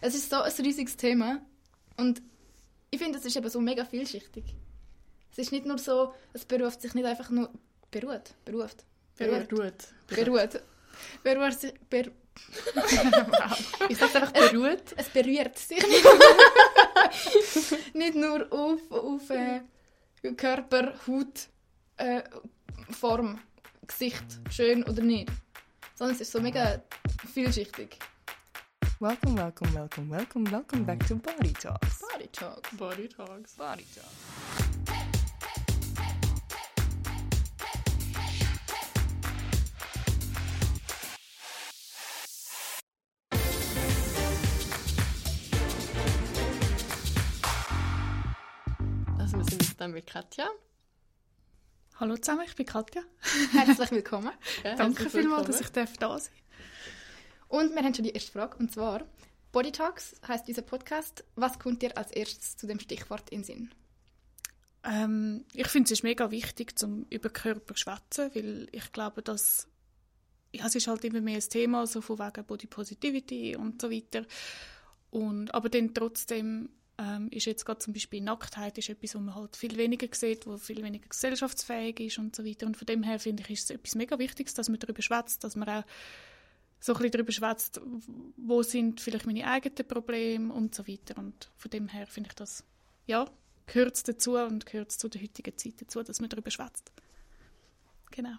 Es ist so ein riesiges Thema und ich finde, es ist eben so mega vielschichtig. Es ist nicht nur so, es beruft sich nicht einfach nur... Beruht? Beruft? Beruht. Beruht. Beruht. Beruht sich... Ber ich sage einfach beruht. Es berührt sich nicht, nicht nur auf, auf äh, Körper, Haut, äh, Form, Gesicht, schön oder nicht. Sondern es ist so mega vielschichtig. Welcome, welcome, welcome, welcome, welcome back to Body Talks. Body Talks. Body Talks. Body Talks. Also wir sind jetzt dann mit Katja. Hallo zusammen, ich bin Katja. Herzlich willkommen. Ja, Danke vielmals, dass ich darf da sein Und wir haben schon die erste Frage, und zwar, Body Talks heißt dieser Podcast. Was kommt dir als erstes zu dem Stichwort in Sinn? ähm, Ich finde es ist mega wichtig, zum über Körper zu schwätzen, weil ich glaube, dass ja, es ist halt immer mehr ein Thema, so von wegen Body Positivity und so weiter. Und, aber dann trotzdem ähm, ist jetzt gerade zum Beispiel Nacktheit ist etwas, was man halt viel weniger sieht, wo viel weniger gesellschaftsfähig ist und so weiter. Und von dem her finde ich, ist es etwas mega Wichtiges, dass man darüber schwätzt, dass man auch so ein bisschen darüber schwätzt, wo sind vielleicht meine eigenen Probleme und so weiter. Und von dem her finde ich das, ja, gehört dazu und gehört zu der heutigen Zeit dazu, dass man darüber schwätzt. Genau.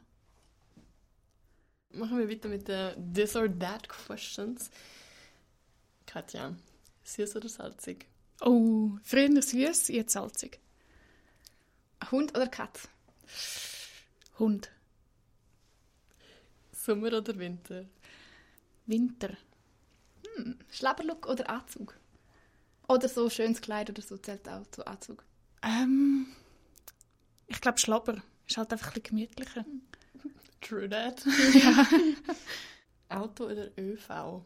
Machen wir weiter mit den This or That Questions. Katja, süß oder salzig? Oh, früher süß, jetzt salzig. Hund oder Katz? Hund. Sommer oder Winter? Winter. Schlabberlook oder Anzug? Oder so schönes Kleid oder so zählt auch zu Anzug. Ähm, ich glaube Schlabber. Ist halt einfach ein bisschen gemütlicher. True that. Auto oder ÖV?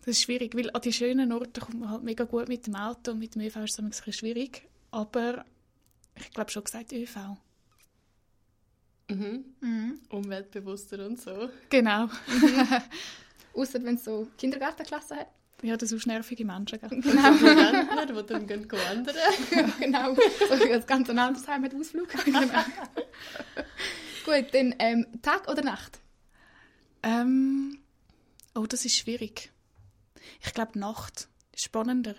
Das ist schwierig, weil an die schönen Orte kommt man halt mega gut mit dem Auto und mit dem ÖV ist es ein bisschen schwierig. Aber ich glaube schon gesagt ÖV. Mhm. Mhm. Umweltbewusster und so. Genau. Außer wenn es so Kindergartenklasse hat. Ja, das sind nervige Menschen. Gell? Genau. Rentner, die dann gehen wandern. ja, genau. So ein ganz ein anderes Heim mit Ausflug. genau. Gut, dann ähm, Tag oder Nacht? Ähm, oh, das ist schwierig. Ich glaube Nacht ist spannender.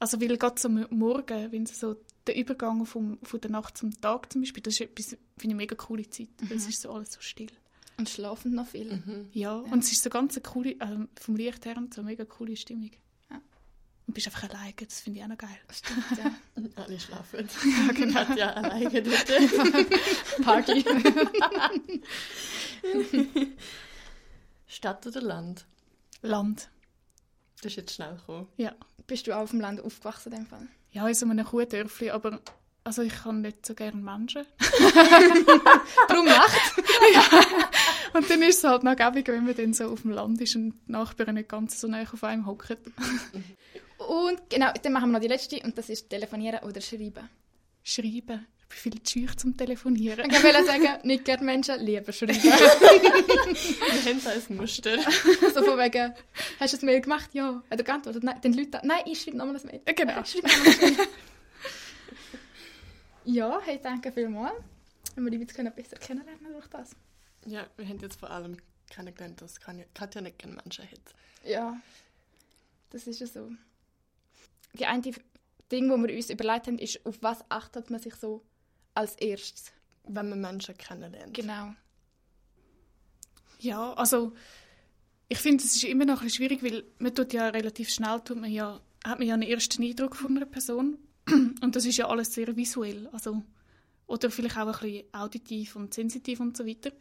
Also weil gerade so Morgen, wenn sie so der Übergang vom, von der Nacht zum Tag zum Beispiel, das ist etwas, finde ich, eine mega coole Zeit. weil Es ist so alles so still. Und schlafen noch viel. Ja, und es ist so ganz eine coole, äh, vom Licht her und so eine mega coole Stimmung. Ja. Und bist einfach alleine, das finde ich auch noch geil. Stimmt, ja. Alle schlafen. Ja, genau. Katja alleine dort. Party. Stadt oder Land? Land. Das ist jetzt schnell gekommen. Ja. Bist du auch auf dem Land aufgewachsen in dem Fall? Ja, in so einem Kuhdörfli, aber also ich kann nicht so gerne Menschen. Darum Nacht. Und dann ist es halt noch gäbig, wenn man dann so auf dem Land ist und die Nachbarn nicht ganz so nah auf einem hocken. Und genau, dann machen wir noch die letzte und das ist telefonieren oder schreiben. Schreiben. Ich bin viel zu schüch zum Telefonieren. Ich wollte sagen, nicht gerne Menschen, lieber schreiben. Wir haben so ein Muster. so von wegen, hast du ein Mail gemacht? Ja. Hat er geantwortet? Nein. Den Leuten, nein, ich schreibe nochmal ein Mail. Genau. Ich schreibe nochmal ein Mail. ja, hey, danke vielmals. Wenn wir die jetzt können besser kennenlernen durch das. Ja, wir haben jetzt vor allem kennengelernt, dass Katja Katja nicht gerne Menschen hat. Ja, das ist ja so. Die eine Ding, wo wir uns überlegt haben, ist, auf was achtet man sich so als erstes? Wenn man Menschen kennenlernt. Genau. Ja, also ich finde, es ist immer noch ein bisschen schwierig, weil man tut ja relativ schnell, tut man ja, hat man ja einen ersten Eindruck von einer Person. Und das ist ja alles sehr visuell. Also, oder vielleicht auch ein bisschen auditiv und sensitiv und so weiter.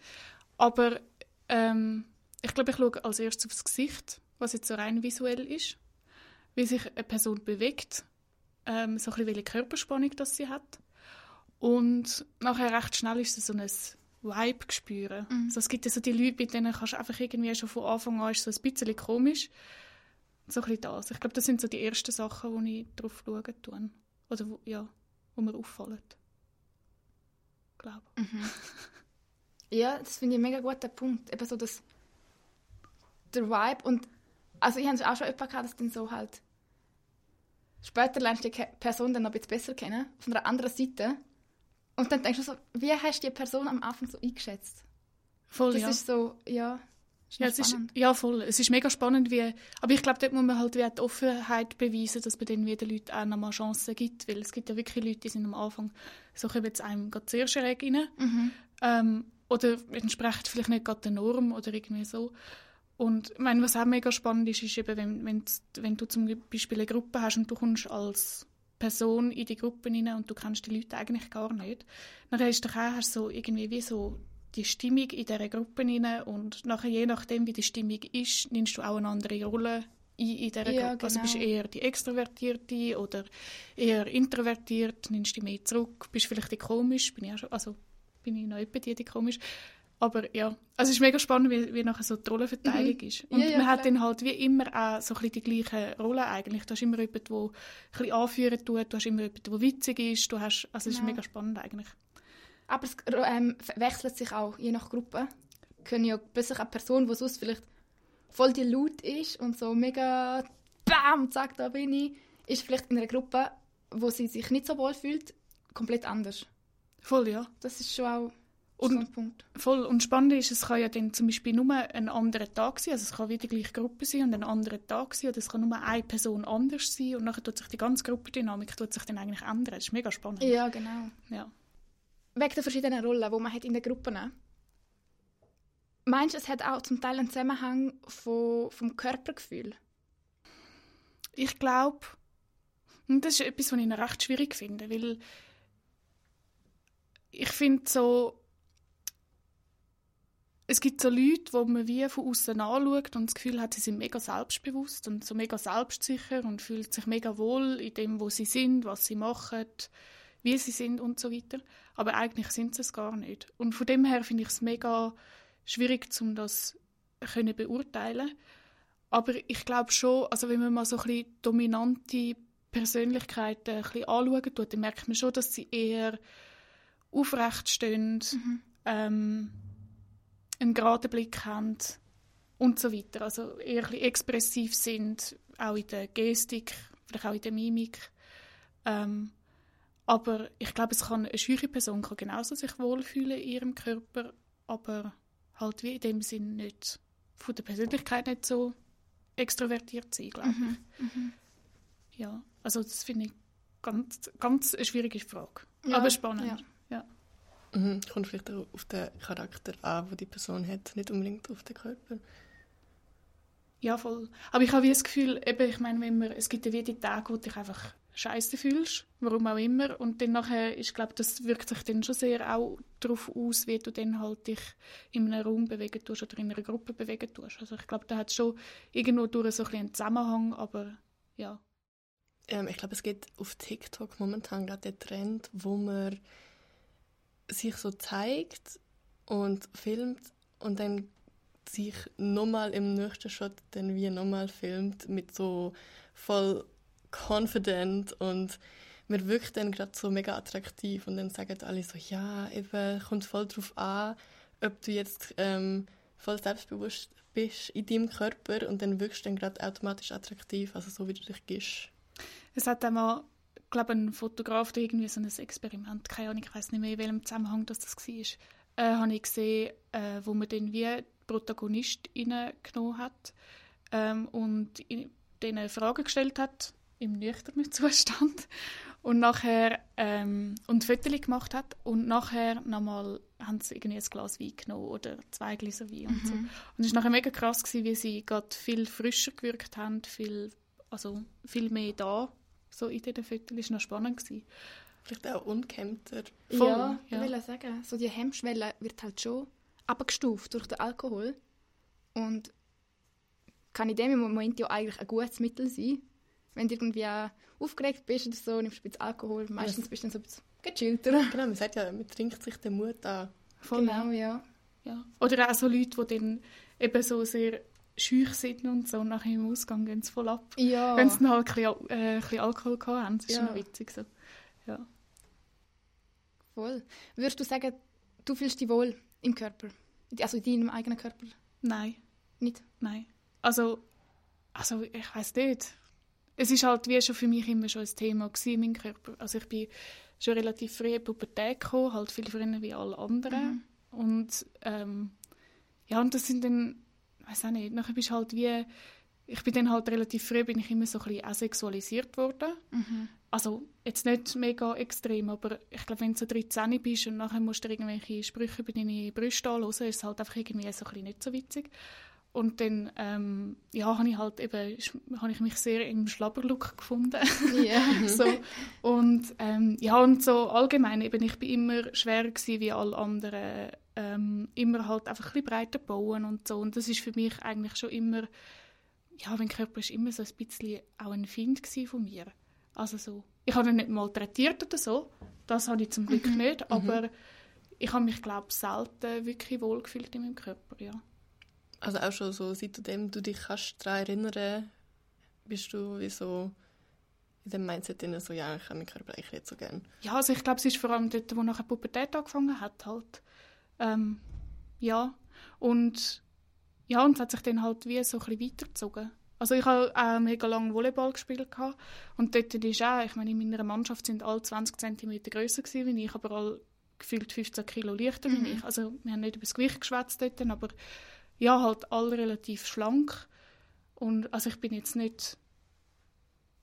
Aber ähm, ich glaube, ich schaue als erstes aufs Gesicht, was jetzt so rein visuell ist. Wie sich eine Person bewegt, ähm, so ein bisschen welche Körperspannung das sie hat. Und nachher recht schnell ist es so ein Vibe spüren. Also es gibt ja so die Leute, bei denen kannst du einfach irgendwie schon von Anfang an ist so ein bisschen komisch. So ein bisschen das. Ich glaube, das sind so die ersten Sachen, wo ich drauf schauen tue. Oder wo, ja, wo mir auffallen. Glaube. Ja, das finde ich ein mega guter Punkt. Eben so das der Vibe und also ich habe es auch schon jemanden gehabt, dass dann so halt später lernst du die Person dann noch ein bisschen besser kennen, von der anderen Seite und dann denkst du so, wie hast du die Person am Anfang so eingeschätzt? Voll, Das ja. ist so, ja, ist Ja, ist, ja, voll. Es ist mega spannend, wie, aber ich glaube, dort muss man halt wie die Offenheit beweisen, dass man dann wieder Leuten auch nochmal Chancen gibt, weil es gibt ja wirklich Leute, die sind am Anfang, so kommen jetzt einem gerade sehr schräg rein, Mhm. ähm, oder entsprechen vielleicht nicht gerade der Norm oder irgendwie so. Und ich meine, was auch mega spannend ist, ist eben, wenn, wenn du zum Beispiel eine Gruppe hast und du kommst als Person in die Gruppe rein und du kennst die Leute eigentlich gar nicht, dann du doch auch so irgendwie wie so die Stimmung in dieser Gruppe rein und nachher, je nachdem, wie die Stimmung ist, nimmst du auch eine andere Rolle ein in dieser Ja, Gruppe. Also bist du genau. eher die Extrovertierte oder eher introvertiert, nimmst dich mehr zurück, bist vielleicht die komisch, bin ich auch schon, also bin ich noch etwa die, die komisch. Aber ja, also es ist mega spannend, wie, wie nachher so die Rollenverteilung ist. Und Mhm. Ja, ja, man hat klar. dann halt wie immer auch so ein bisschen die gleichen Rollen eigentlich. Du hast immer jemanden, der ein bisschen anführen tut, du hast immer jemanden, der witzig ist, du hast, also es ist Genau. mega spannend eigentlich. Aber es ähm, wechselt sich auch, je nach Gruppe. Können ja plötzlich eine Person, die sonst vielleicht voll die laut ist und so mega BAM, zack, da bin ich, ist vielleicht in einer Gruppe, wo sie sich nicht so wohl fühlt, komplett anders. Voll, ja. Das ist schon auch Und- so. Voll. Und spannend ist, es kann ja dann zum Beispiel nur ein anderer Tag sein, also es kann wieder die gleiche Gruppe sein und ein anderer Tag sein, oder es kann nur eine Person anders sein und nachher tut sich die ganze Gruppendynamik tut sich dann eigentlich ändern. Das ist mega spannend. Ja, genau. Ja. Wegen der verschiedenen Rollen, die man hat in den Gruppen Meinst du, es hat auch zum Teil einen Zusammenhang von, vom Körpergefühl? Ich glaube, das ist etwas, was ich recht schwierig finde, weil ich finde so, es gibt so Leute, wo man wie von außen anschaut und das Gefühl hat, sie sind mega selbstbewusst und so mega selbstsicher und fühlt sich mega wohl in dem, wo sie sind, was sie machen, wie sie sind und so weiter. Aber eigentlich sind sie es gar nicht. Und von dem her finde ich es mega schwierig, um das können beurteilen. Aber ich glaube schon, also wenn man mal so ein bisschen dominante Persönlichkeiten ein bisschen anschauen tut, dann merkt man schon, dass sie eher aufrecht stehen, ähm, einen geraden Blick haben und so weiter. Also eher expressiv sind, auch in der Gestik, vielleicht auch in der Mimik. Ähm, aber ich glaube, es kann eine schüche Person kann genauso sich wohlfühlen in ihrem Körper, aber halt wie in dem Sinn nicht von der Persönlichkeit nicht so extrovertiert sein, glaube ich. Ja, also das finde ich ganz, ganz eine schwierige Frage. Ja, aber spannend. ja. Mhm. Kommt vielleicht auch auf den Charakter an, den die Person hat, nicht unbedingt auf den Körper. Ja, voll. Aber ich habe wie das Gefühl, eben, ich meine, wenn man, es gibt ja wie die Tage, wo du dich einfach scheiße fühlst, warum auch immer. Und dann nachher, ich glaube, das wirkt sich dann schon sehr auch darauf aus, wie du dann halt dich in einem Raum bewegen tust oder in einer Gruppe bewegen tust. Also ich glaube, da hat schon irgendwo durch so ein bisschen einen Zusammenhang, aber ja. Ähm, ich glaube, es gibt auf TikTok momentan gerade den Trend, wo man sich so zeigt und filmt und dann sich nochmal im nächsten Shot dann wie nochmal filmt mit so voll confident und man wirkt dann gerade so mega attraktiv und dann sagen alle so, ja, eben, kommt voll drauf an, ob du jetzt ähm, voll selbstbewusst bist in deinem Körper und dann wirkst du dann gerade automatisch attraktiv, also so wie du dich gibst. Es hat einmal, glaube, ein Fotograf oder irgendwie so ein Experiment, keine Ahnung, ich weiß nicht mehr, in welchem Zusammenhang das, das war, äh, habe ich gesehen, äh, wo man dann wie Protagonist genommen hat ähm, und in- denen Fragen gestellt hat, im nüchternen Zustand und nachher ähm, und Fotos gemacht hat und nachher nochmal haben sie irgendwie ein Glas Wein genommen oder zwei Gläser Wein und so. Und es war nachher mega krass, gewesen, wie sie gerade viel frischer gewirkt haben, viel, also viel mehr da, so in diesen Fotos. Das war noch spannend. Gewesen. Vielleicht auch unkämmter. Voll, ja, ja. ich will sagen, so die Hemmschwelle wird halt schon abgestuft durch den Alkohol und kann in dem Moment ja eigentlich ein gutes Mittel sein. Wenn du irgendwie aufgeregt bist oder so, nimmst du ein bisschen Alkohol, meistens bist du dann so ein bisschen gechillter. Genau, man sagt ja, man trinkt sich den Mut an. Voll, Genau, ja. Ja. Oder auch so Leute, die dann eben so sehr schüch sind und so, und nachher im Ausgang gehen sie voll ab. Ja, Wenn sie halt ein bisschen, äh, ein bisschen Alkohol gehabt haben. Das ist Ja. schon noch witzig so. Ja. voll. Würdest du sagen, du fühlst dich wohl im Körper? Also in deinem eigenen Körper? Nein, Nicht? nein. also, also ich weiß nicht. Es ist halt wie schon für mich immer schon ein Thema gewesen, mein Körper. Also ich bin schon relativ früh in die Pubertät gekommen, halt viel früher wie alle anderen. Mhm. Und ähm, ja, und das sind dann, weiß auch nicht, nachher bist halt wie, ich bin dann halt relativ früh, bin ich immer so ein bisschen asexualisiert worden. Mhm. Also jetzt nicht mega extrem, aber ich glaube, wenn du so 13 bist und nachher musst du irgendwelche Sprüche über deine Brüste anhören, ist es halt einfach irgendwie so ein bisschen nicht so witzig. Und dann ähm, ja, habe ich halt eben, habe ich mich sehr im Schlabberlook gefunden. Yeah. so. Und ähm, ja, und so allgemein eben, ich bin immer schwerer gewesen wie alle anderen. Ähm, immer halt einfach ein bisschen breiter bauen und so. Und das ist für mich eigentlich schon immer, ja, mein Körper ist immer so ein bisschen auch ein Find von mir. Also so, ich habe ihn nicht malträtiert oder so, das habe ich zum Glück mhm. nicht, mhm. aber mhm. ich habe mich, glaube ich, selten wirklich wohlgefühlt in meinem Körper, ja. Also auch schon so, seitdem du dich kannst daran erinnern bist du wie so in dem Mindset drin, so, ja, ich habe meinen Körper eigentlich nicht so gerne. Ja, also ich glaube, es ist vor allem dort, wo nachher Pubertät angefangen hat, halt. Ähm, ja, und ja, und es hat sich dann halt wie so ein bisschen weitergezogen. Also ich habe auch mega lange Volleyball gespielt gehabt. und dort ist auch, ich meine, in meiner Mannschaft sind alle 20 cm größer gewesen wie ich, aber alle gefühlt 15 Kilo leichter mhm. wie ich. Also wir haben nicht über das Gewicht geschwätzt dort, aber ja, halt alle relativ schlank. Und also ich bin jetzt nicht,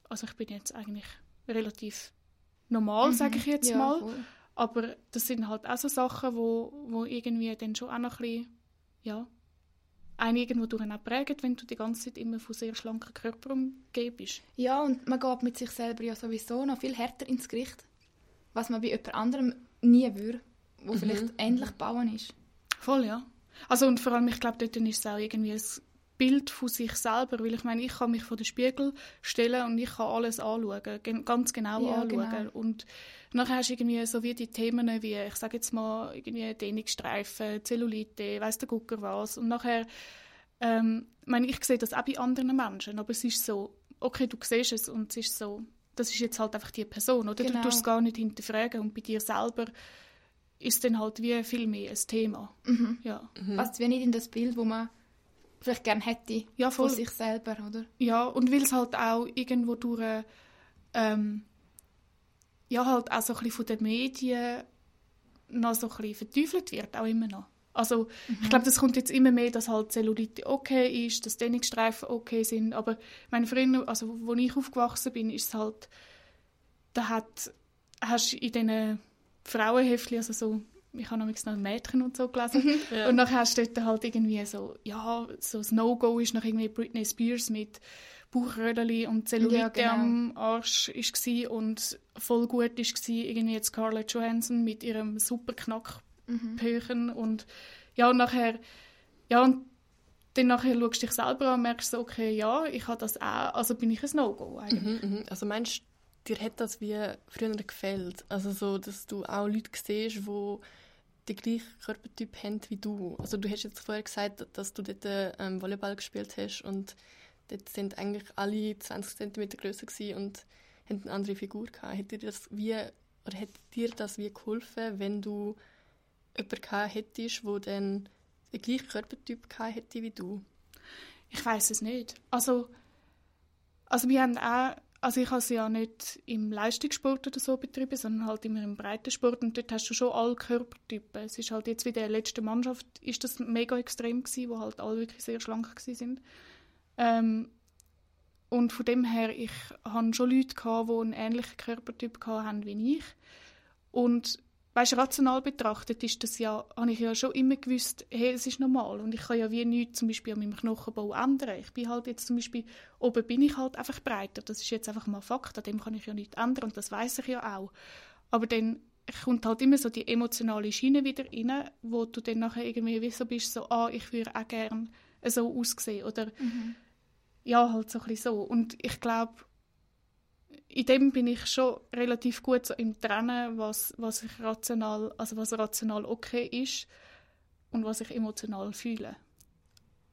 also ich bin jetzt eigentlich relativ normal, mhm. sage ich jetzt ja, mal. Voll. Aber das sind halt auch so Sachen, wo, wo irgendwie dann schon auch noch ein bisschen, ja, einen irgendwo durch auch prägen, wenn du die ganze Zeit immer von sehr schlanken Körper umgeben bist. Ja, und man geht mit sich selber ja sowieso noch viel härter ins Gericht, was man bei jemand anderem nie würde, wo mhm. vielleicht ähnlich bauen ist. Voll, ja. Also und vor allem, ich glaube, dort ist es auch irgendwie ein Bild von sich selber, weil ich meine, ich kann mich vor den Spiegel stellen und ich kann alles anschauen, ganz genau ja, anschauen. Genau. Und nachher hast du irgendwie so wie die Themen wie, ich sage jetzt mal, irgendwie Dehnungsstreifen, Zellulite, weiss der Gucker was. Und nachher, ähm, ich meine, ich sehe das auch bei anderen Menschen, aber es ist so, okay, du siehst es und es ist so, das ist jetzt halt einfach die Person, oder? Genau. Du tust es gar nicht hinterfragen und bei dir selber ist dann halt wie viel mehr ein Thema. Mhm. Ja. Mhm. Passt wie nicht in das Bild, wo man vielleicht gerne hätte ja, voll. von sich selber, oder? Ja, und weil es halt auch irgendwo durch ähm, ja, halt auch so ein bisschen von den Medien noch so ein bisschen verteufelt wird, auch immer noch. Also mhm. ich glaube, das kommt jetzt immer mehr, dass halt Zellulite okay ist, dass Dehnungsstreifen okay sind, aber meine früher, also wo ich aufgewachsen bin, ist es halt, da hat, hast in diesen Frauenheftchen, also so, ich habe noch Mädchen und so gelesen, mhm. ja. und dann hast du dort halt irgendwie so, ja, so das No-Go ist noch irgendwie Britney Spears mit Bauchrödeli und Zellulite ja, genau. am Arsch war und voll gut war irgendwie jetzt Scarlett Johansson mit ihrem super Knackpöchen mhm. und ja, und nachher, ja, und dann nachher schaust du dich selber an und merkst so, okay, ja, ich habe das auch, also bin ich ein No-Go eigentlich. Mhm, mh. Also meinst dir hat das wie früher gefällt? Also so, dass du auch Leute siehst, die den gleichen Körpertyp haben wie du. Also du hast jetzt vorher gesagt, dass du dort ähm, Volleyball gespielt hast und dort sind eigentlich alle 20 cm größer und haben eine andere Figur gehabt. Hat dir das wie, oder hat dir das wie geholfen, wenn du jemanden gehabt hättest, der dann den gleichen Körpertyp gehabt hätte wie du? Ich weiß es nicht. Also, also wir haben auch also ich habe sie ja nicht im Leistungssport oder so betrieben, sondern halt immer im Breitensport und dort hast du schon alle Körpertypen. Es ist halt jetzt wie der letzten Mannschaft ist das mega extrem gewesen, wo halt alle wirklich sehr schlank gewesen sind. Ähm, und von dem her, ich hatte schon Leute, gehabt, die einen ähnlichen Körpertyp hatten wie ich. Und weißt, rational betrachtet ist das ja, habe ich ja schon immer gewusst, hey, es ist normal und ich kann ja wie nichts zum Beispiel an meinem Knochenbau ändern. Ich bin halt jetzt zum Beispiel, oben bin ich halt einfach breiter, das ist jetzt einfach mal Fakt, an dem kann ich ja nichts ändern und das weiß ich ja auch. Aber dann kommt halt immer so die emotionale Schiene wieder rein, wo du dann nachher irgendwie wie so bist, so, ah, ich würde auch gerne so aussehen oder mhm ja, halt so ein bisschen so. Und ich glaube, in dem bin ich schon relativ gut so im Trennen, was, was ich rational, also was rational okay ist und was ich emotional fühle.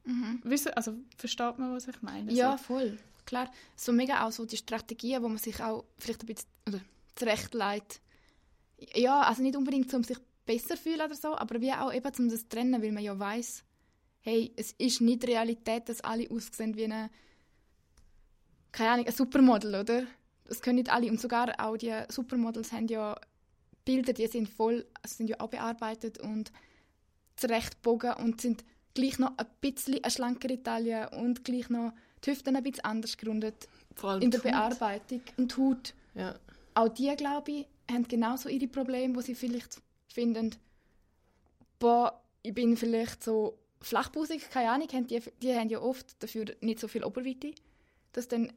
Mhm. Wissen, also versteht man, was ich meine? Ja, so. voll. Klar, so mega auch so die Strategien, wo man sich auch vielleicht ein bisschen oder zurechtlegt. Ja, also nicht unbedingt, um sich besser fühlen oder so, aber wie auch eben, um das zu trennen, weil man ja weiß hey, es ist nicht Realität, dass alle aussehen wie eine, keine Ahnung, ein Supermodel, oder? Das können nicht alle. Und sogar auch die Supermodels haben ja Bilder, die sind voll, also sind ja auch bearbeitet und zurechtgebogen und sind gleich noch ein bisschen eine schlankere Taille und gleich noch die Hüften ein bisschen anders gerundet Vor allem in der Haut. Bearbeitung. Und die Haut, Ja. auch die, glaube ich, haben genauso ihre Probleme, wo sie vielleicht finden, boah, ich bin vielleicht so flachbusig, keine Ahnung, haben die, die haben ja oft dafür nicht so viel Oberweite, dass dann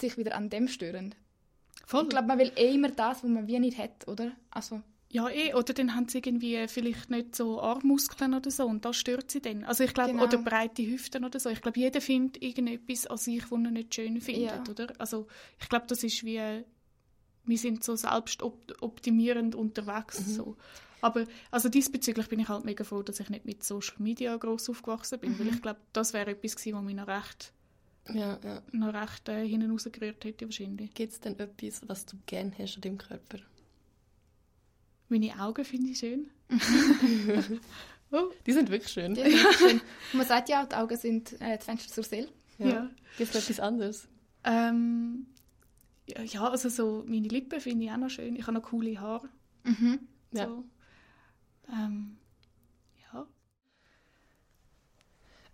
sich wieder an dem stören. Voll. Ich glaube, man will eh immer das, was man wie nicht hat, oder? Also, Ja, eh. Oder dann haben sie irgendwie vielleicht nicht so Armmuskeln oder so und das stört sie dann. Also ich glaube, Genau. oder breite Hüften oder so. Ich glaube, jeder findet irgendetwas an sich, was er nicht schön findet, Ja. oder? Also ich glaube, das ist wie, wir sind so selbst op optimierend unterwegs, Mhm. so. Aber also diesbezüglich bin ich halt mega froh, dass ich nicht mit Social Media groß aufgewachsen bin, Mhm. weil ich glaube, das wäre etwas gewesen, was mich noch recht, Ja, ja. noch recht äh, hinten rausgerührt hätte wahrscheinlich. Gibt es denn etwas, was du gerne hast an deinem Körper? Meine Augen finde ich schön. oh, Die sind wirklich schön. die sind wirklich schön. Man sagt ja, die Augen sind äh, das Fenster zur Seele. ja. Gibt es etwas anderes? Ähm, ja, ja, also so meine Lippen finde ich auch noch schön. Ich habe noch coole Haare. Mhm. Ja. Ähm, ja.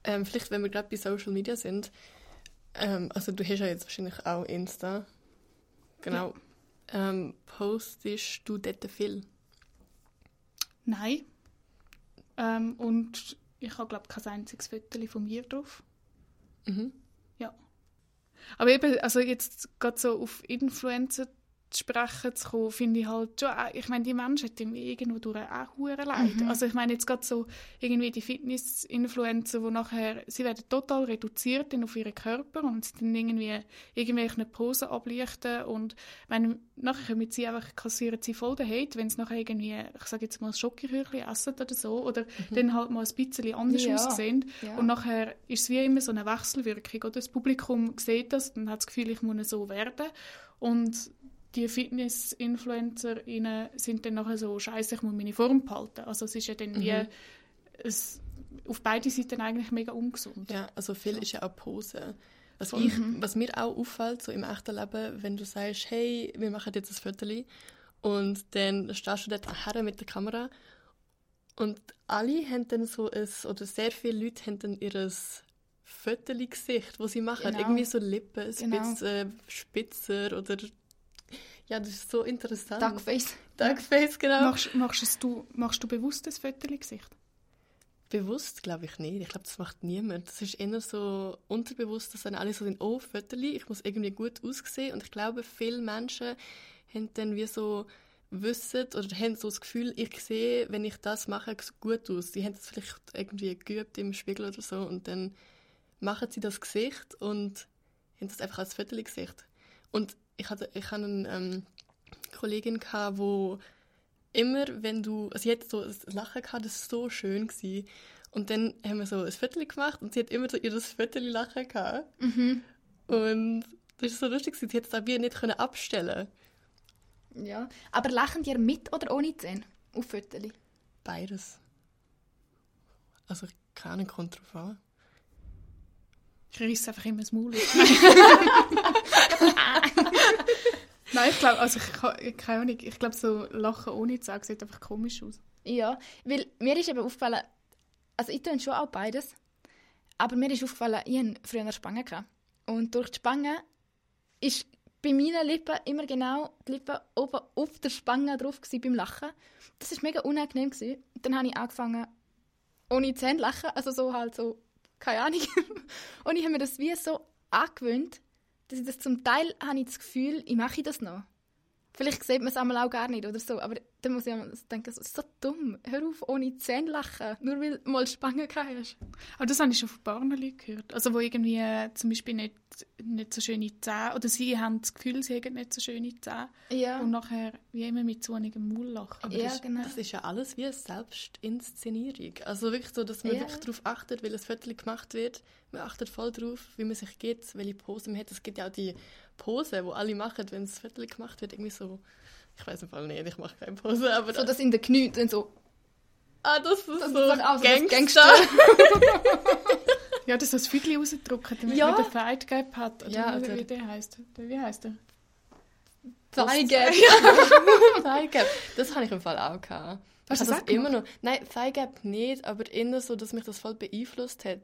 Ähm, vielleicht, wenn wir gerade bei Social Media sind. Ähm, also du hast ja jetzt wahrscheinlich auch Insta. Genau. Ähm, postest du dort viel? Nein. Ähm, und ich habe, glaube kein einziges Foto von mir drauf. Mhm. Ja. Aber eben, also jetzt gerade so auf Influencer zu sprechen zu kommen, finde ich halt schon, ich meine, die Menschen mir irgendwo durch auch hure leid. Mhm. Also ich meine jetzt gerade so irgendwie die Fitness-Influencer, wo nachher, sie werden total reduziert dann auf ihren Körper und sie dann irgendwie irgendwelche Posen ablichten und ich meine, nachher kommen sie einfach, kassieren sie voll den Hate, wenn sie nachher irgendwie, ich sage jetzt mal, ein Schokihörchen essen oder so oder dann halt mal ein bisschen anders Ja. aussehen Ja. und nachher ist es wie immer so eine Wechselwirkung. Oder? Das Publikum sieht das und hat das Gefühl, ich muss so werden. Und die Fitness-InfluencerInnen sind dann nachher so, scheiße, ich muss meine Form behalten. Also es ist ja dann wie, es, auf beide Seiten eigentlich mega ungesund. Ja, also viel ist ja auch Pose. Was, ich, was mir auch auffällt, so im echten Leben, wenn du sagst, hey, wir machen jetzt ein Viertel und dann stehst du dort her mit der Kamera und alle haben dann so ein, oder sehr viele Leute haben dann ihr Viertel-Gesicht, wo sie machen. Genau. Irgendwie so Lippen, ein Genau. bisschen äh, spitzer oder... Ja, das ist so interessant. Duckface. Duckface, genau. Machst, machst, es du, machst du bewusst das Foto-Gesicht? Bewusst glaube ich nicht. Ich glaube, das macht niemand. Das ist eher so unterbewusst, dass dann alle so sind, oh, Fötterli, ich muss irgendwie gut aussehen. Und ich glaube, viele Menschen haben dann wie so wissen oder haben so das Gefühl, ich sehe, wenn ich das mache, gut aus. Die haben das vielleicht irgendwie geübt im Spiegel oder so und dann machen sie das Gesicht und haben das einfach als Fötterli-Gesicht. Und ich hatte, ich hatte eine ähm, Kollegin, gehabt, wo immer, wenn du, also sie hat so ein Lachen gehabt, das war so schön gewesen. Und dann haben wir so ein Viertel gemacht und sie hat immer so ihr Viertel Lachen gehabt. Mhm. Und das ist so lustig, sie hat es auch nicht können abstellen. Ja. Aber lachen die mit oder ohne Zähne? Auf Fotos? Beides. Also keine kommt drauf an. Ich reiss einfach immer das Maul. Nein, ich glaube, also ich, keine Ahnung, ich glaube, so Lachen ohne Zähne sieht einfach komisch aus. Ja, weil mir ist eben aufgefallen, also ich tue schon auch beides, aber mir ist aufgefallen, ich hatte früher eine Spange. Gehabt. Und durch die Spange ist bei meinen Lippen immer genau die Lippen oben auf der Spange drauf gewesen beim Lachen. Das war mega unangenehm. Gewesen. Dann habe ich angefangen, ohne Zähne zu lachen, also so halt so, keine Ahnung. Und ich habe mir das wie so angewöhnt, dass ich das zum Teil habe ich das Gefühl, ich mache das noch. Vielleicht sieht man es einmal auch gar nicht oder so, aber dann muss ich einmal denken, so, so dumm, hör auf, ohne Zähne lachen, nur weil du mal Spangen gehabt hast. Aber das habe ich schon von ein paar Leuten gehört. Also wo irgendwie äh, zum Beispiel nicht, nicht so schöne Zähne, oder sie haben das Gefühl, sie hätten nicht so schöne Zähne Ja, und nachher wie immer mit so einem Maul lachen. Aber Ja, das, genau. das ist ja alles wie eine Selbstinszenierung. Also wirklich so, dass man Ja. wirklich darauf achtet, weil ein Viertel gemacht wird. Man achtet voll darauf, wie man sich geht, welche Pose man hat. Es gibt ja auch die Pose, wo alle machen, wenn das Viertel gemacht wird. Irgendwie so, ich weiß im Fall nicht, ich mache keine Pose, aber so das in den Knie, dann so, Ah, das ist Das so ist doch auch so das Gangster. Ja, das das Fügli rausdrücken, damit Ja. man den Fight Gap hat. Oder Ja, wie, also- wie der heisst. Wie heisst der? Zeige. Thigh Gap. Das habe ich im Fall auch gehabt. Ich Hast du habe das das immer noch. Nein, Thigh Gap nicht, aber eher so, dass mich das voll beeinflusst hat.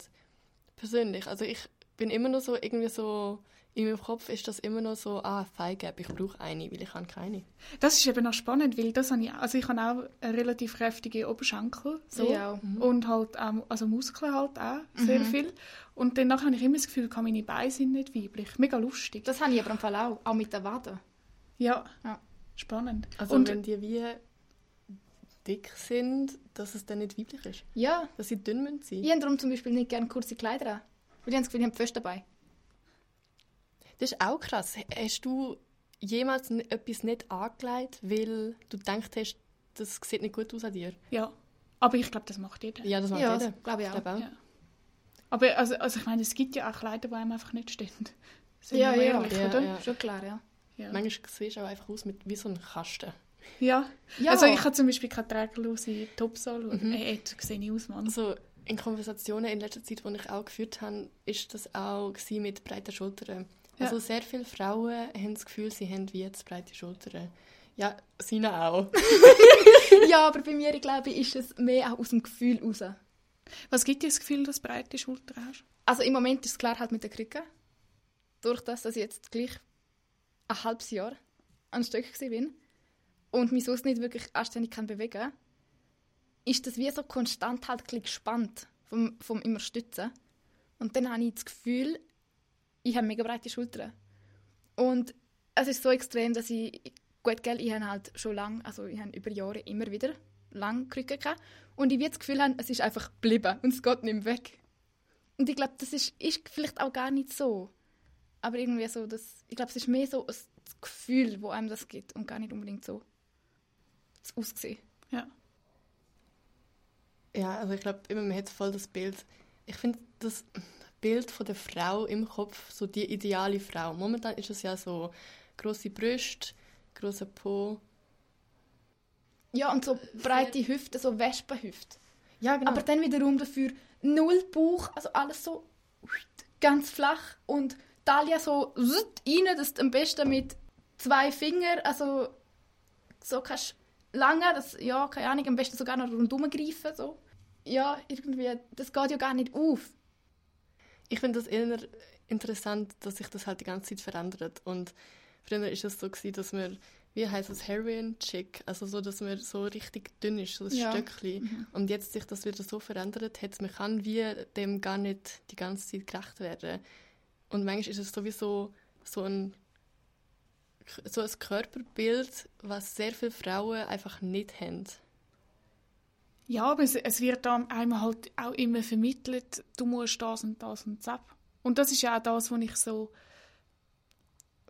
Persönlich. Also ich bin immer noch so irgendwie so. In meinem Kopf ist das immer noch so, ah, Gap, ich brauche eine, weil ich habe keine. Das ist eben noch spannend, weil das habe ich, also ich habe auch eine relativ kräftige Oberschenkel. So. Ja, auch. Und halt auch, also Muskeln halt auch, sehr viel. Und danach habe ich immer das Gefühl, meine Beine sind nicht weiblich. Mega lustig. Das habe ich aber im Fall auch. Auch mit den Waden. ja. Ja. spannend. Also und wenn die wie dick sind, dass es dann nicht weiblich ist. Ja. Dass sie dünn sein. Ich habe darum zum Beispiel nicht gerne kurze Kleider an. Weil ich habe das Gefühl, ich habe Pfosten dabei. Das ist auch krass. Hast du jemals etwas nicht angelegt, weil du gedacht hast, das sieht nicht gut aus an dir? ja. Aber ich glaube, das macht jeder. Ja, das macht Ja, jeder. das glaube ich auch. glaube auch. Ja. Aber also, also ich meine, es gibt ja auch Kleider, die einem einfach nicht stehen. Sind Ja, ja, ehrlich, ja, oder? ja. Schon klar, ja. Ja. Manchmal siehst du auch einfach aus mit, wie so ein Kasten. ja. Ja. Also ich habe zum Beispiel keine trägerlose Tops anschauen. Mhm. Ey, jetzt sehe ich aus, Mann. Also in Konversationen in letzter Zeit, die ich auch geführt habe, ist das auch mit breiten Schultern. Ja. Also sehr viele Frauen haben das Gefühl, sie haben wie jetzt breite Schultern. Ja, Sina auch. ja, aber bei mir, ich glaube, ist es mehr auch aus dem Gefühl raus. Was gibt dir das Gefühl, dass du breite Schultern hast? Also im Moment ist es klar halt mit den Krücken. Durch das, dass ich jetzt gleich ein halbes Jahr an Stück bin und mich sonst nicht wirklich anständig kann bewegen ist das wie so konstant halt gespannt vom, vom immer Stützen. Und dann habe ich das Gefühl, ich habe mega breite Schultern. Und es ist so extrem, dass ich, gut, gell, ich habe halt schon lange, also ich habe über Jahre immer wieder lang Krücken gehabt. Und ich habe das Gefühl, haben, es ist einfach geblieben und es geht nicht mehr weg. Und ich glaube, das ist, ist vielleicht auch gar nicht so. Aber irgendwie so, das, ich glaube, es ist mehr so das Gefühl, wo einem das gibt und gar nicht unbedingt so das Aussehen. Ja. Ja, also ich glaube, immer man hat voll das Bild. Ich finde das Bild von der Frau im Kopf, so die ideale Frau. Momentan ist es ja so große Brüste, großer Po. Ja, und so breite Hüfte, so Wespenhüfte. Ja, genau. Aber dann wiederum dafür null Bauch, also alles so ganz flach und Talia so rein, dass du am besten mit zwei Fingern, also so kannst lange, das, ja, keine Ahnung, am besten sogar noch rundherum greifen, so. Ja, irgendwie, das geht ja gar nicht auf. Ich finde das eher interessant, dass sich das halt die ganze Zeit verändert. Und früher ist es so gewesen, dass man, wie heißt es, Heroin Chick, also so, dass man so richtig dünn ist, so ein Ja. Stöckchen. Und jetzt sich das wieder so verändert hat, man kann wie dem gar nicht die ganze Zeit gerecht werden. Und manchmal ist es sowieso so ein so ein Körperbild, was sehr viele Frauen einfach nicht haben. Ja, aber es, es wird einem halt auch immer vermittelt, du musst das und das und das. Und das ist ja auch das, was ich so,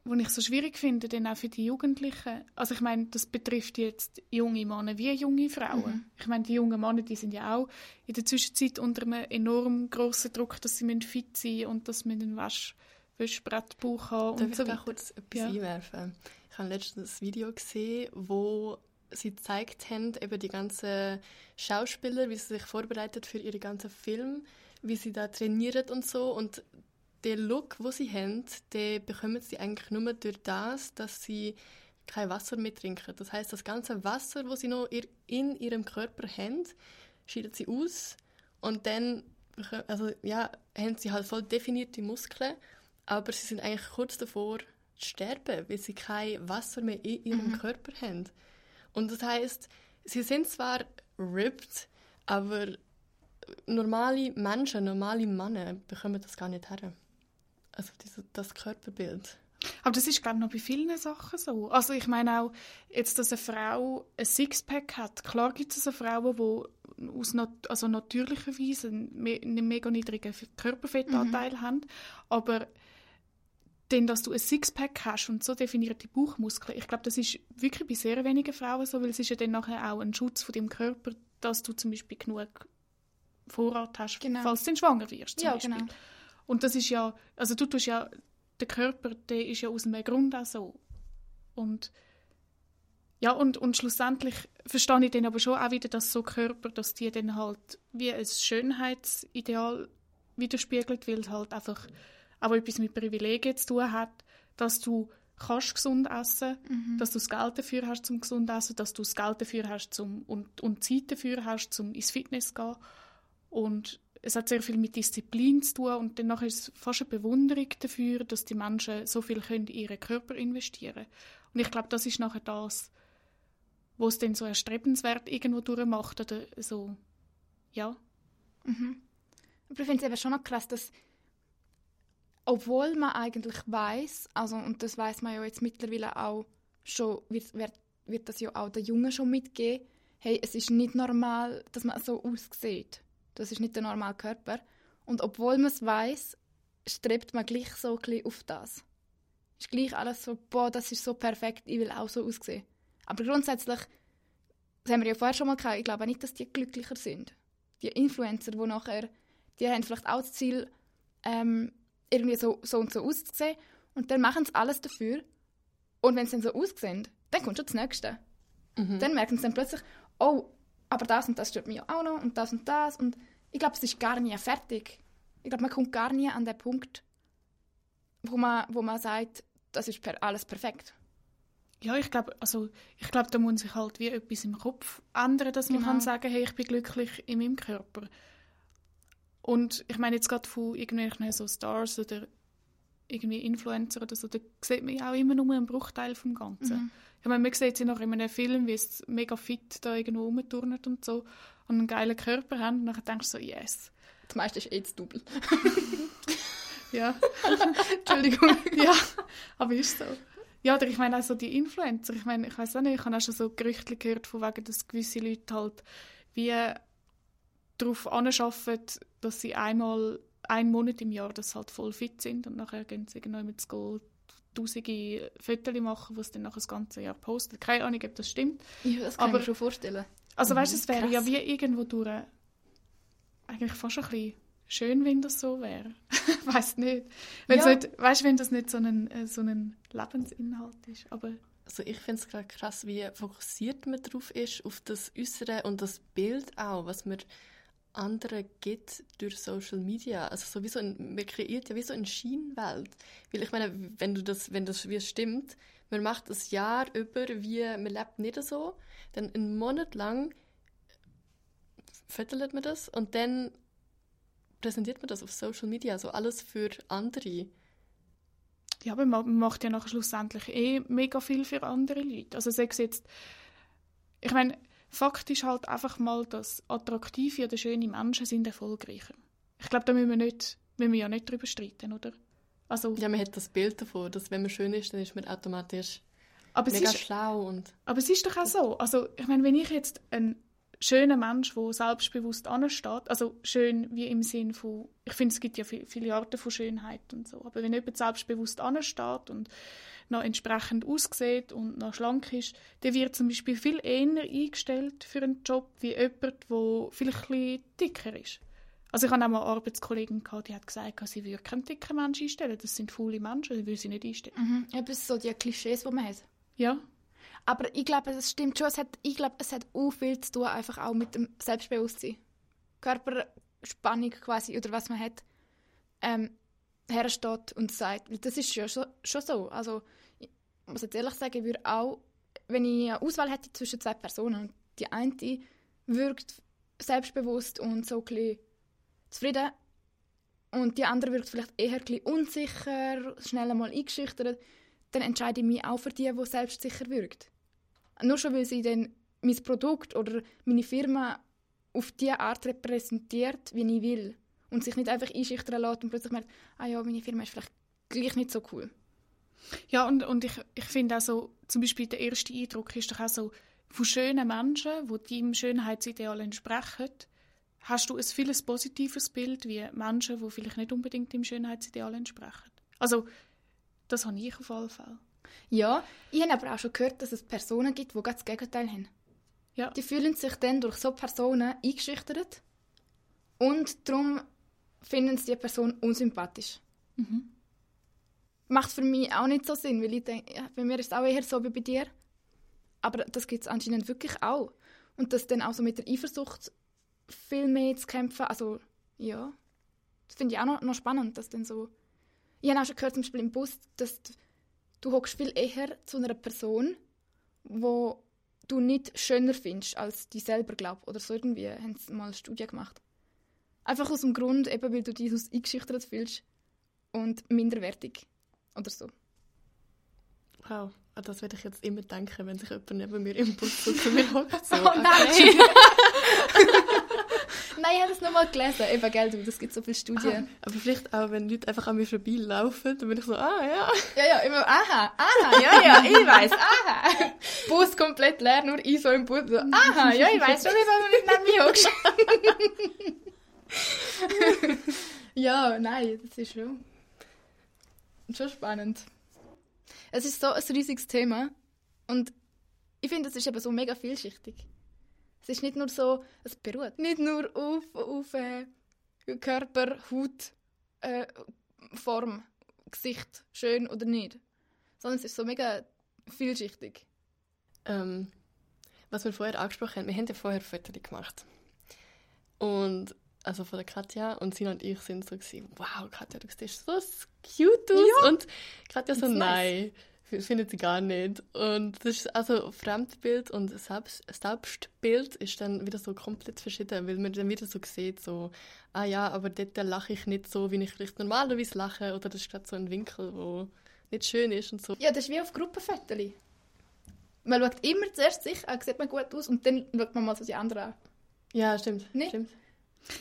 was ich so schwierig finde, denn auch für die Jugendlichen. Also ich meine, das betrifft jetzt junge Männer wie junge Frauen. Ich meine, die jungen Männer, die sind ja auch in der Zwischenzeit unter einem enorm grossen Druck, dass sie fit sein müssen und dass sie einen Wasch Waschbrettbauch haben Darf und ich so da weiter. kurz etwas Ja. einwerfen? Ich habe letztens ein Video gesehen, wo sie gezeigt haben, eben die ganzen Schauspieler, wie sie sich vorbereitet für ihre ganzen Filme, wie sie da trainieren und so. Und den Look, wo sie haben, den bekommen sie eigentlich nur durch das, dass sie kein Wasser mehr trinken. Das heißt, das ganze Wasser, wo sie noch in ihrem Körper haben, scheiden sie aus und dann also, ja, haben sie halt voll definierte Muskeln, aber sie sind eigentlich kurz davor zu sterben, weil sie kein Wasser mehr in ihrem Körper haben. Und das heißt, sie sind zwar ripped, aber normale Menschen, normale Männer bekommen das gar nicht her. Also diese, das Körperbild. Aber das ist, glaube ich, noch bei vielen Sachen so. Also ich meine auch, jetzt, dass eine Frau ein Sixpack hat. Klar gibt es so Frauen, die aus nat also natürlicherweise einen, me einen mega niedrigen Körperfettanteil haben, aber denn, dass du ein Sixpack hast und so definierte Bauchmuskeln, ich glaube, das ist wirklich bei sehr wenigen Frauen so, weil es ist ja dann nachher auch ein Schutz von deinem Körper, dass du zum Beispiel genug Vorrat hast, Genau. falls du schwanger wirst. Zum Ja, Beispiel. genau. Und das ist ja, also du tust ja, der Körper, der ist ja aus einem Grund auch so. Und ja, und, und schlussendlich verstehe ich dann aber schon auch wieder, dass so Körper, dass die dann halt wie ein Schönheitsideal widerspiegelt, weil es halt einfach auch etwas mit Privilegien zu tun hat, dass du kannst gesund essen, mhm. dass du das Geld dafür hast zum gesund essen, dass du das Geld dafür hast zum und, und Zeit dafür hast zum ins Fitness zu gehen und es hat sehr viel mit Disziplin zu tun und danach ist es fast eine Bewunderung dafür, dass die Menschen so viel können in ihren Körper investieren und ich glaube, das ist nachher das, wo es dann so erstrebenswert irgendwo durchmacht oder so, ja. Mhm. Aber ich finde es eben schon noch krass, dass obwohl man eigentlich weiß, also und das weiß man ja jetzt mittlerweile auch schon, wird, wird, wird das ja auch den Jungen schon mitgeben, hey, es ist nicht normal, dass man so aussieht. Das ist nicht der normale Körper. Und obwohl man es weiß, strebt man gleich so ein auf das. Ist gleich alles so, boah, das ist so perfekt, ich will auch so aussehen. Aber grundsätzlich, das haben wir ja vorher schon mal gehabt, ich glaube nicht, dass die glücklicher sind. Die Influencer, die nachher, die haben vielleicht auch das Ziel, ähm, irgendwie so, so und so auszusehen. Und dann machen sie alles dafür. Und wenn sie dann so aussehen, dann kommt schon das Nächste. Mhm. Dann merken sie dann plötzlich, oh, aber das und das stört mich auch noch und das und das. Und ich glaube, es ist gar nie fertig. Ich glaube, man kommt gar nie an den Punkt, wo man, wo man sagt, das ist per alles perfekt. Ja, ich glaube, also ich glaube, da muss sich halt wie etwas im Kopf ändern, dass man genau. kann sagen, hey, ich bin glücklich in meinem Körper. Und ich meine jetzt gerade von irgendwelchen so Stars oder irgendwie Influencer oder so, da sieht man ja auch immer nur einen Bruchteil vom Ganzen. Mhm. Ich meine, man sieht sie noch in einem Film, wie es mega fit da irgendwo rumturnt und so und einen geilen Körper haben und dann denkst du so, yes. Das meiste ist eh das Double. ja. Entschuldigung. ja, aber ist so. Ja, oder ich meine auch so die Influencer, ich meine, ich weiß auch nicht, ich habe auch schon so Gerüchte gehört, von wegen, dass gewisse Leute halt wie darauf anschaffen, dass sie einmal einen Monat im Jahr das halt voll fit sind und nachher gehen sie irgendwann mit Gold tausende Fotos machen, die sie dann nachher das ganze Jahr posten. Keine Ahnung, ob das stimmt. Ja, das kann Aber, ich mir schon vorstellen. Also mhm, weißt du, es wäre ja wie irgendwo durch eigentlich fast ein bisschen schön, wenn das so wäre. weiß nicht. Wenn's ja. nicht. Weißt wenn das nicht so ein, äh, so ein Lebensinhalt ist. Aber also ich finde es gerade krass, wie fokussiert man darauf ist, auf das Äußere und das Bild auch, was man anderen gibt durch Social Media. Also so man kreiert ja wie so eine Schienenwelt. Weil ich meine, wenn du das, wenn das wie stimmt, man macht das Jahr über, wie man lebt nicht so, dann einen Monat lang fötelt man das und dann präsentiert man das auf Social Media, so alles für andere. Ja, aber man macht ja nachher schlussendlich eh mega viel für andere Leute. Also sag jetzt, ich meine, Fakt ist halt einfach mal, dass attraktive oder schöne Menschen sind erfolgreicher. Ich glaube, da müssen wir, nicht, müssen wir ja nicht drüber streiten, oder? Also, ja, man hat das Bild davon, dass wenn man schön ist, dann ist man automatisch aber mega ist, schlau. Und aber es ist doch auch so. Also, ich meine, wenn ich jetzt ein schöner Mensch, der selbstbewusst ansteht, also schön wie im Sinn von, ich finde, es gibt ja viele Arten von Schönheit und so, aber wenn jemand selbstbewusst ansteht und noch entsprechend aussieht und noch schlank ist, der wird zum Beispiel viel eher eingestellt für einen Job wie jemand, der vielleicht ein dicker ist. Also ich hatte auch mal eine Arbeitskollegin, die hat gesagt, sie würde keinen dicken Menschen einstellen. Das sind faule Menschen, die will sie nicht einstellen. Mhm. Sind so die Klischees, die man hat. Ja. Aber ich glaube, es stimmt schon. Es hat, ich glaube, es hat auch viel zu tun, einfach auch mit dem Selbstbewusstsein. Körperspannung quasi, oder was man hat. Ähm, hersteht und sagt, das ist schon, schon so. Also, ich muss jetzt ehrlich sagen, ich würde auch, wenn ich eine Auswahl hätte zwischen zwei Personen, die eine wirkt selbstbewusst und so ein zufrieden und die andere wirkt vielleicht eher ein unsicher, schnell einmal eingeschüchtert, dann entscheide ich mich auch für die, die selbstsicher wirkt. Nur schon, weil sie dann mein Produkt oder meine Firma auf die Art repräsentiert, wie ich will und sich nicht einfach einschüchtern lässt und plötzlich merkt, ah ja, meine Firma ist vielleicht gleich nicht so cool. Ja, und, und ich, ich finde auch so, zum Beispiel der erste Eindruck ist doch auch so, von schönen Menschen, die deinem Schönheitsideal entsprechen, hast du ein vieles positives Bild wie Menschen, die vielleicht nicht unbedingt dem Schönheitsideal entsprechen. Also, das habe ich auf alle Fälle. Ja, ich habe aber auch schon gehört, dass es Personen gibt, die das Gegenteil haben. Ja. Die fühlen sich dann durch so Personen eingeschüchtert und darum finden sie die Person unsympathisch. Mhm. Macht für mich auch nicht so Sinn, weil ich denke, ja, bei mir ist es auch eher so wie bei dir. aber das gibt es anscheinend wirklich auch. Und das dann auch so mit der Eifersucht viel mehr zu kämpfen, also ja, das finde ich auch noch, noch spannend, dass dann so... Ich habe auch schon gehört, zum Beispiel im Bus, dass du, hockst viel eher zu einer Person, wo du nicht schöner findest als die selber glaub oder so irgendwie haben sie mal eine Studie gemacht. Einfach aus dem Grund, eben weil du dich aus eingeschüchtert fühlst und minderwertig oder so. Wow, an das werde ich jetzt immer denken, wenn sich jemand neben mir im Bus zu mir hockt. So, Oh nein! okay. Nochmal gelesen. Eben, gell, du, das gibt so viele Studien. Ah, aber vielleicht auch, wenn Leute einfach an mir vorbeilaufen, dann bin ich so, ah ja. Ja, ja, immer, aha, aha, ja, ja, ich weiß, aha. Bus komplett leer, nur ich so im Bus. So, aha, ja, ich weiß schon, wieso du nicht neben mir hockst. ja, nein, das ist schon, schon spannend. Es ist so ein riesiges Thema und ich finde, es ist eben so mega vielschichtig. Es ist nicht nur so, es beruht nicht nur auf, auf äh, Körper, Haut, äh, Form, Gesicht, schön oder nicht. Sondern es ist so mega vielschichtig. Ähm, was wir vorher angesprochen haben, wir haben ja vorher Fotos gemacht. Und also von der Katja und Sina und ich sind so gewesen, wow, Katja, du siehst so cute aus. Ja. Und Katja so, nice. Findet sie gar nicht. Und das ist also Fremdbild und Selbst Selbstbild ist dann wieder so komplett verschieden, weil man dann wieder so sieht, so, ah ja, aber dort lache ich nicht so, wie ich vielleicht normalerweise lache. Oder das ist gerade so ein Winkel, wo nicht schön ist und so. Ja, das ist wie auf Gruppenfotos. Man schaut immer zuerst sich an, sieht man gut aus und dann schaut man mal so die anderen an. Ja, stimmt. Nicht? stimmt.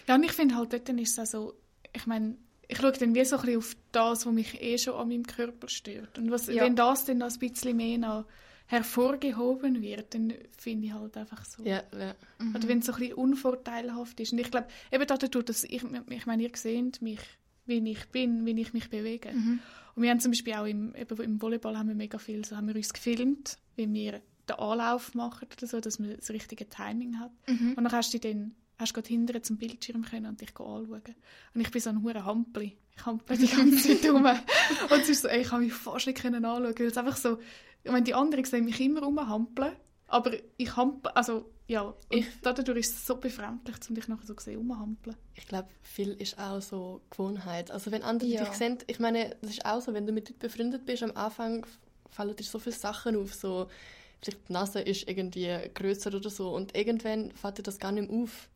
Ja, und ich finde halt, dort ist es auch so, ich meine, ich schaue dann wie so ein bisschen auf das, was mich eh schon an meinem Körper stört. Und was, Ja. wenn das dann noch ein bisschen mehr noch hervorgehoben wird, dann finde ich halt einfach so. Ja, ja. Oder wenn es so ein bisschen unvorteilhaft ist. Und ich glaube, eben dadurch, dass ich, ich meine, ihr seht mich, wie ich bin, wie ich mich bewege. Mhm. Und wir haben zum Beispiel auch im, eben im Volleyball haben wir mega viel, so haben wir uns gefilmt, wie wir den Anlauf machen oder so, dass man das richtige Timing hat. Mhm. Und dann hast du dann hast du gerade hinterher zum Bildschirm können und dich anschauen. Und ich bin so ein hure Hampli. Ich hample die ganze Zeit rum. Und es ist so, ey, ich kann mich fast nicht können anschauen, weil es einfach so, ich meine, die anderen sehen mich immer rumhampeln, aber ich hample, also ja, Ich- dadurch ist es so befremdlich, um dich nachher so sehen, rumhampeln. Ich glaube, viel ist auch so Gewohnheit. Also wenn andere Ja. dich sehen, ich meine, das ist auch so, wenn du mit Leuten befreundet bist, am Anfang fallen dir so viele Sachen auf, so vielleicht die Nase ist irgendwie größer oder so und irgendwann fällt dir das gar nicht mehr auf.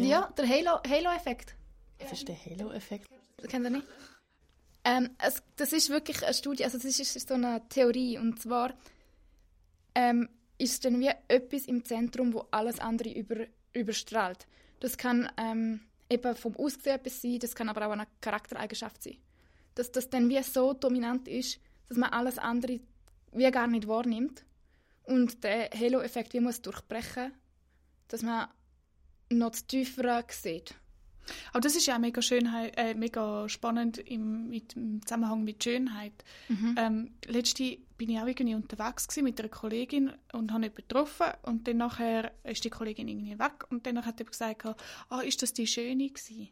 Ja, der Halo- Halo-Effekt. Was ist der Halo-Effekt? Das kennt ihr nicht? Ähm, es, das ist wirklich eine Studie, also das ist, ist so eine Theorie. Und zwar ähm, ist dann wie etwas im Zentrum, wo alles andere über, überstrahlt. Das kann ähm, eben vom Aussehen etwas sein, das kann aber auch eine Charaktereigenschaft sein. Dass das dann wie so dominant ist, dass man alles andere wie gar nicht wahrnimmt. Und der Halo-Effekt wie muss durchbrechen, dass man noch das Tiefere sieht. Aber das ist ja auch mega, Schönheit, äh, mega spannend im, mit, im Zusammenhang mit Schönheit. Ähm, letzte bin ich auch irgendwie unterwegs gewesen mit einer Kollegin und habe jemanden getroffen und dann nachher ist die Kollegin irgendwie weg und dann hat jemand gesagt, ah, ist das die Schöne gewesen?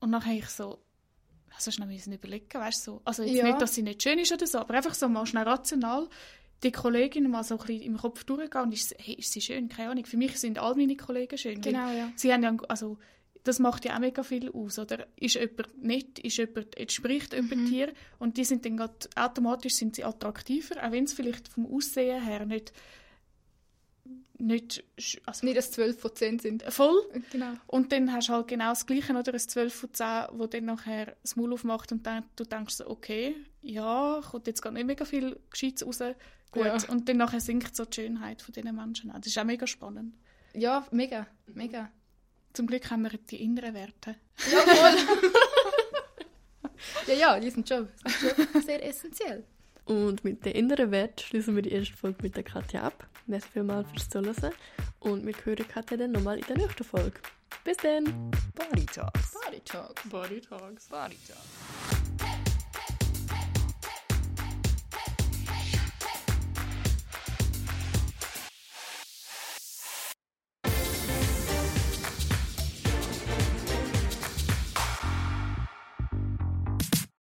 Und dann habe ich so, also schnell müssen überlegen, weißt du, so. also jetzt Ja. nicht, dass sie nicht schön ist oder so, aber einfach so mal schnell rational die Kollegin mal so ein bisschen im Kopf durchgehen und ist, hey, ist sie schön? Keine Ahnung. Für mich sind all meine Kollegen schön. Genau, ja. Sie haben ja, also, das macht ja auch mega viel aus, oder? Ist jemand nett, ist jemand, entspricht jemand dir und die sind dann grad, automatisch sind sie attraktiver, auch wenn es vielleicht vom Aussehen her nicht, nicht, also Nicht, dass 12 von 10 sind. voll. Genau. Und dann hast du halt genau das Gleiche, oder? Ein 12 von 10, wo dann nachher das Maul aufmacht und dann, du denkst so, okay, ja, kommt jetzt gar nicht mega viel Gescheites raus. Gut. Ja. Und dann nachher sinkt so die Schönheit von diesen Menschen auch. Das ist auch mega spannend. Ja, mega, mega. Zum Glück haben wir die inneren Werte. Jawohl! ja, ja, die sind schon, sind schon sehr essentiell. Und mit den inneren Wert schließen wir die erste Folge mit der Katja ab. Merci vielmals fürs Zuhören und wir hören Katja dann nochmal in der nächsten Folge. Bis dann! Body Talks. Body Talk. Body Talks. Body Talks.